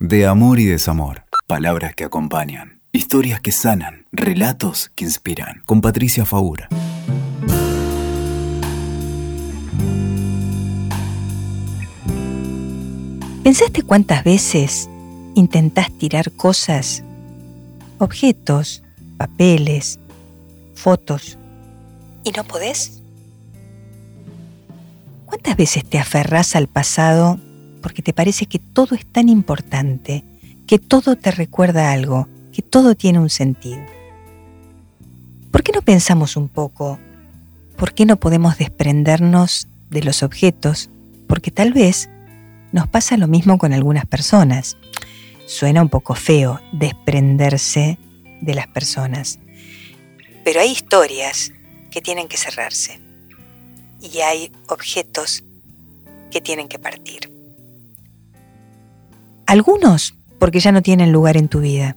De amor y desamor. Palabras que acompañan. Historias que sanan. Relatos que inspiran. Con Patricia Faura. ¿Pensaste cuántas veces intentás tirar cosas, objetos, papeles, fotos y no podés? ¿Cuántas veces te aferrás al pasado porque te parece que todo es tan importante, que todo te recuerda algo, que todo tiene un sentido? ¿Por qué no pensamos un poco? ¿Por qué no podemos desprendernos de los objetos? Porque tal vez nos pasa lo mismo con algunas personas. Suena un poco feo desprenderse de las personas, pero hay historias que tienen que cerrarse y hay objetos que tienen que partir. Algunos porque ya no tienen lugar en tu vida,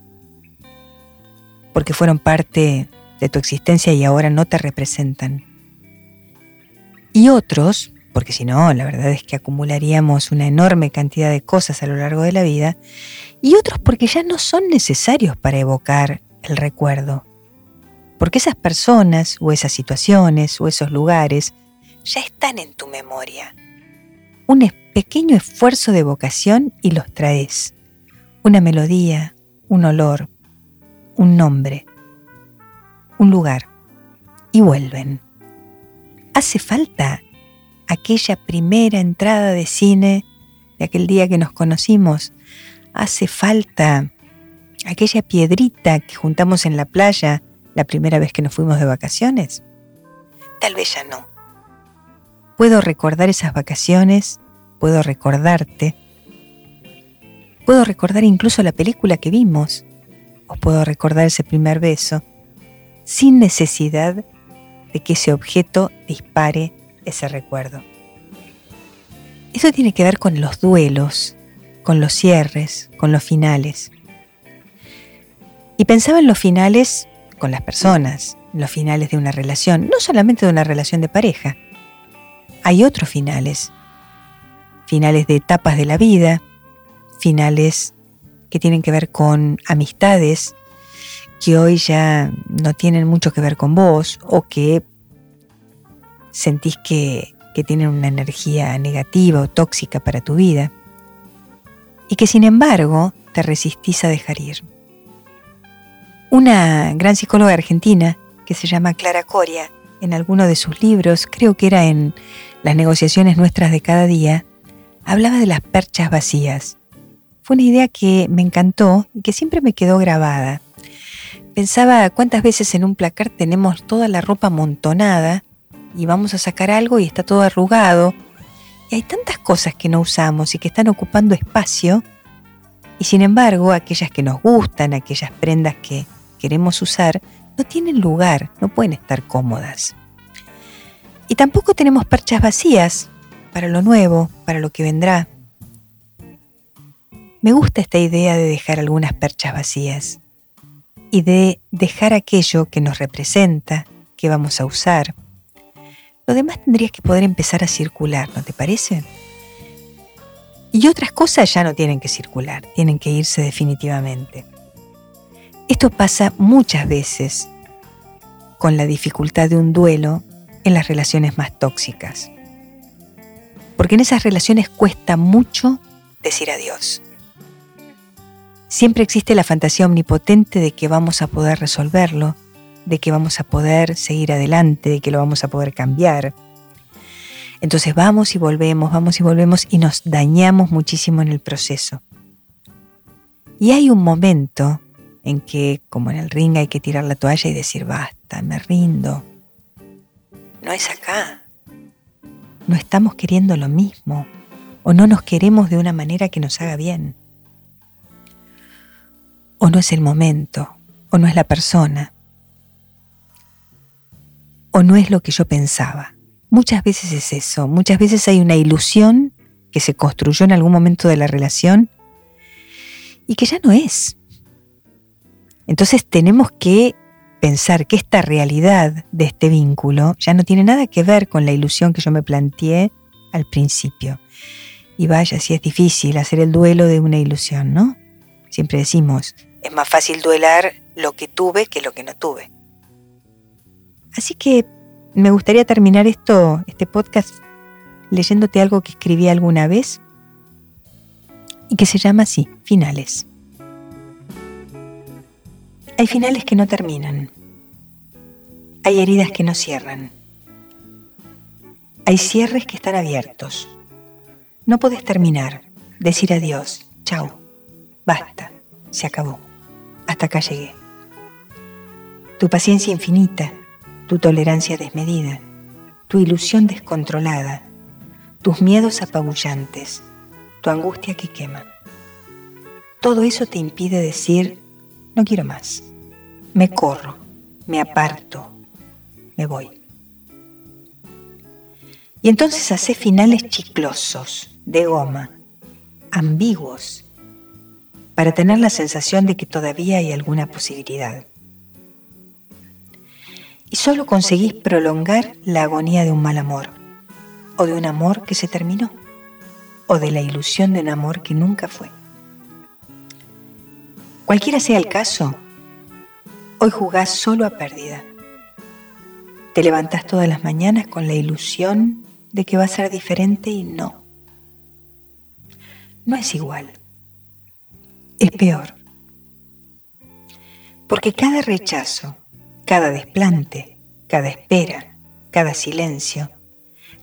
porque fueron parte de tu existencia y ahora no te representan. Y otros porque si no, la verdad es que acumularíamos una enorme cantidad de cosas a lo largo de la vida, y otros porque ya no son necesarios para evocar el recuerdo, porque esas personas o esas situaciones o esos lugares ya están en tu memoria. Un pequeño esfuerzo de evocación y los traes. Una melodía, un olor, un nombre, un lugar, y vuelven. Hace falta aquella primera entrada de cine de aquel día que nos conocimos. Hace falta aquella piedrita que juntamos en la playa la primera vez que nos fuimos de vacaciones. Tal vez ya no. Puedo recordar esas vacaciones, puedo recordarte, puedo recordar incluso la película que vimos, o puedo recordar ese primer beso, sin necesidad de que ese objeto dispare ese recuerdo. Eso tiene que ver con los duelos, con los cierres, con los finales. Y pensaba en los finales con las personas, los finales de una relación, no solamente de una relación de pareja. Hay otros finales, finales de etapas de la vida, finales que tienen que ver con amistades que hoy ya no tienen mucho que ver con vos o que sentís que, tienen una energía negativa o tóxica para tu vida y que sin embargo te resistís a dejar ir. Una gran psicóloga argentina que se llama Clara Coria, en alguno de sus libros, creo que era en Las negociaciones nuestras de cada día, hablaba de las perchas vacías. Fue una idea que me encantó y que siempre me quedó grabada. Pensaba cuántas veces en un placar tenemos toda la ropa amontonada y vamos a sacar algo y está todo arrugado. Y hay tantas cosas que no usamos y que están ocupando espacio. Y sin embargo, aquellas que nos gustan, aquellas prendas que queremos usar, no tienen lugar, no pueden estar cómodas. Y tampoco tenemos perchas vacías para lo nuevo, para lo que vendrá. Me gusta esta idea de dejar algunas perchas vacías y de dejar aquello que nos representa, que vamos a usar, lo demás tendrías que poder empezar a circular, ¿no te parece? Y otras cosas ya no tienen que circular, tienen que irse definitivamente. Esto pasa muchas veces con la dificultad de un duelo en las relaciones más tóxicas. Porque en esas relaciones cuesta mucho decir adiós. Siempre existe la fantasía omnipotente de que vamos a poder resolverlo, de que vamos a poder seguir adelante, de que lo vamos a poder cambiar. Entonces vamos y volvemos, vamos y volvemos y nos dañamos muchísimo en el proceso. Y hay un momento en que, como en el ring, hay que tirar la toalla y decir, basta, me rindo. No es acá. No estamos queriendo lo mismo o no nos queremos de una manera que nos haga bien. O no es el momento, o no es la persona, o no es lo que yo pensaba. Muchas veces es eso, muchas veces hay una ilusión que se construyó en algún momento de la relación y que ya no es. Entonces tenemos que pensar que esta realidad de este vínculo ya no tiene nada que ver con la ilusión que yo me planteé al principio. Y vaya si es difícil hacer el duelo de una ilusión, ¿no? Siempre decimos, es más fácil duelar lo que tuve que lo que no tuve. Así que me gustaría terminar esto, este podcast, leyéndote algo que escribí alguna vez y que se llama así, finales. Hay finales que no terminan. Hay heridas que no cierran. Hay cierres que están abiertos. No puedes terminar, decir adiós, chao, basta, se acabó, hasta acá llegué. Tu paciencia infinita, tu tolerancia desmedida, tu ilusión descontrolada, tus miedos apabullantes, tu angustia que quema. Todo eso te impide decir, no quiero más, me corro, me aparto, me voy. Y entonces hace finales chiclosos, de goma, ambiguos, para tener la sensación de que todavía hay alguna posibilidad. Y solo conseguís prolongar la agonía de un mal amor, o de un amor que se terminó, o de la ilusión de un amor que nunca fue. Cualquiera sea el caso, hoy jugás solo a pérdida. Te levantas todas las mañanas con la ilusión de que va a ser diferente y no. No es igual. Es peor. Porque cada rechazo, cada desplante, cada espera, cada silencio,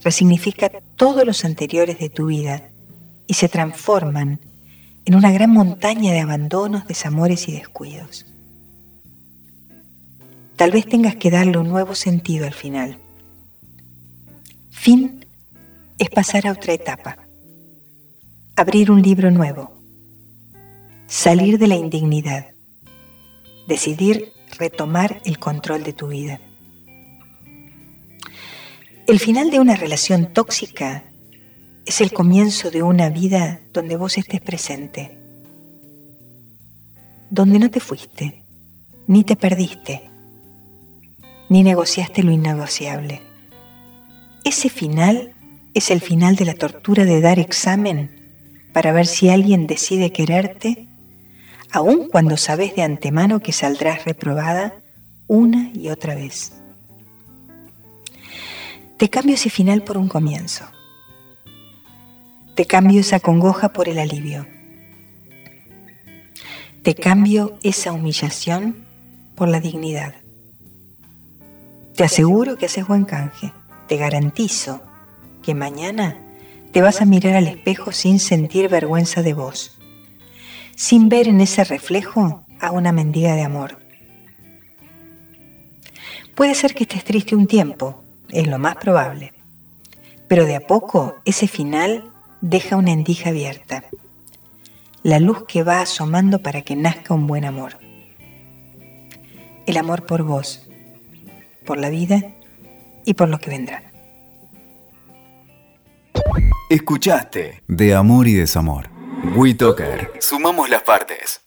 resignifica todos los anteriores de tu vida y se transforman en una gran montaña de abandonos, desamores y descuidos. Tal vez tengas que darle un nuevo sentido al final. Fin es pasar a otra etapa, abrir un libro nuevo, salir de la indignidad, decidir retomar el control de tu vida. El final de una relación tóxica es el comienzo de una vida donde vos estés presente, donde no te fuiste, ni te perdiste, ni negociaste lo innegociable. Ese final es el final de la tortura de dar examen para ver si alguien decide quererte, aun cuando sabes de antemano que saldrás reprobada una y otra vez. Te cambio ese final por un comienzo. Te cambio esa congoja por el alivio. Te cambio esa humillación por la dignidad. Te aseguro que haces buen canje. Te garantizo que mañana te vas a mirar al espejo sin sentir vergüenza de vos, sin ver en ese reflejo a una mendiga de amor. Puede ser que estés triste un tiempo, es lo más probable, pero de a poco ese final deja una endija abierta, la luz que va asomando para que nazca un buen amor. El amor por vos, por la vida y por lo que vendrá. Escuchaste De Amor y Desamor. WeToker. Sumamos las partes.